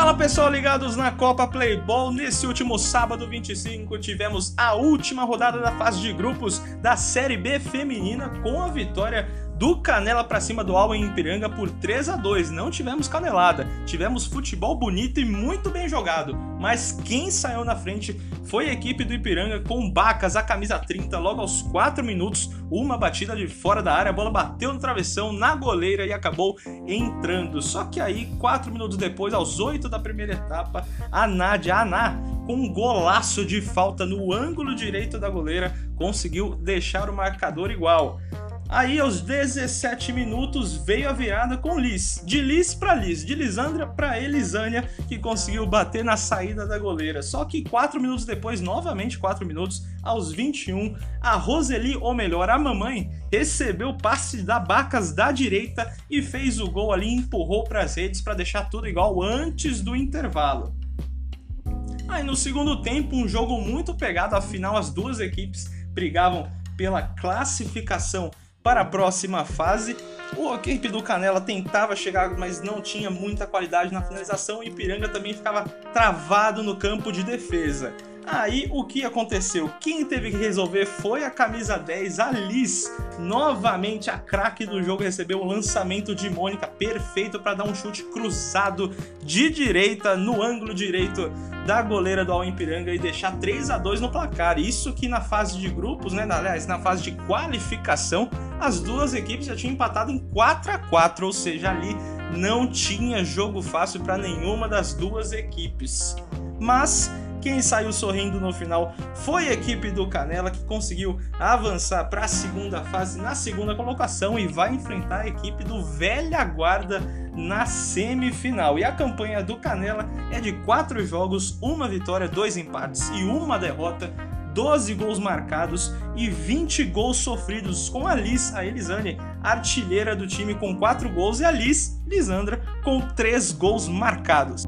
Fala pessoal ligados na Copa Playball. Nesse último sábado 25 tivemos a última rodada da fase de grupos da Série B feminina com a vitória do Canela para cima do Alba em Ipiranga por 3 a 2. Não tivemos canelada, tivemos futebol bonito e muito bem jogado, mas quem saiu na frente foi a equipe do Ipiranga com Bacas, a camisa 30, logo aos 4 minutos, uma batida de fora da área, a bola bateu no travessão, na goleira e acabou entrando. Só que aí, 4 minutos depois, aos 8 da primeira etapa, a Nádia, a Aná, com um golaço de falta no ângulo direito da goleira, conseguiu deixar o marcador igual. Aí, aos 17 minutos, veio a virada com Liz. De Liz para Liz, de Lisandra para Elisânia, que conseguiu bater na saída da goleira. Só que 4 minutos depois, novamente 4 minutos, aos 21, a Roseli, ou melhor, a mamãe, recebeu passe da Bacas da direita e fez o gol ali, empurrou para as redes para deixar tudo igual antes do intervalo. Aí no segundo tempo, um jogo muito pegado, afinal as duas equipes brigavam pela classificação para a próxima fase. O equipe do Canela tentava chegar, mas não tinha muita qualidade na finalização e Ipiranga também ficava travado no campo de defesa. Aí o que aconteceu? Quem teve que resolver foi a camisa 10, a Liz. Novamente a craque do jogo recebeu o lançamento de Mônica perfeito para dar um chute cruzado de direita no ângulo direito da goleira do Alpiranga e deixar 3 a 2 no placar. Isso que na fase de grupos, né, aliás, na fase de qualificação, as duas equipes já tinham empatado em 4 a 4, ou seja, ali não tinha jogo fácil para nenhuma das duas equipes. Mas quem saiu sorrindo no final foi a equipe do Canela, que conseguiu avançar para a segunda fase na segunda colocação e vai enfrentar a equipe do Velha Guarda na semifinal. E a campanha do Canela é de quatro jogos, uma vitória, dois empates e uma derrota 12 gols marcados e 20 gols sofridos, com a Liz, a Elisane, artilheira do time com 4 gols, e a Liz, Lisandra, com 3 gols marcados.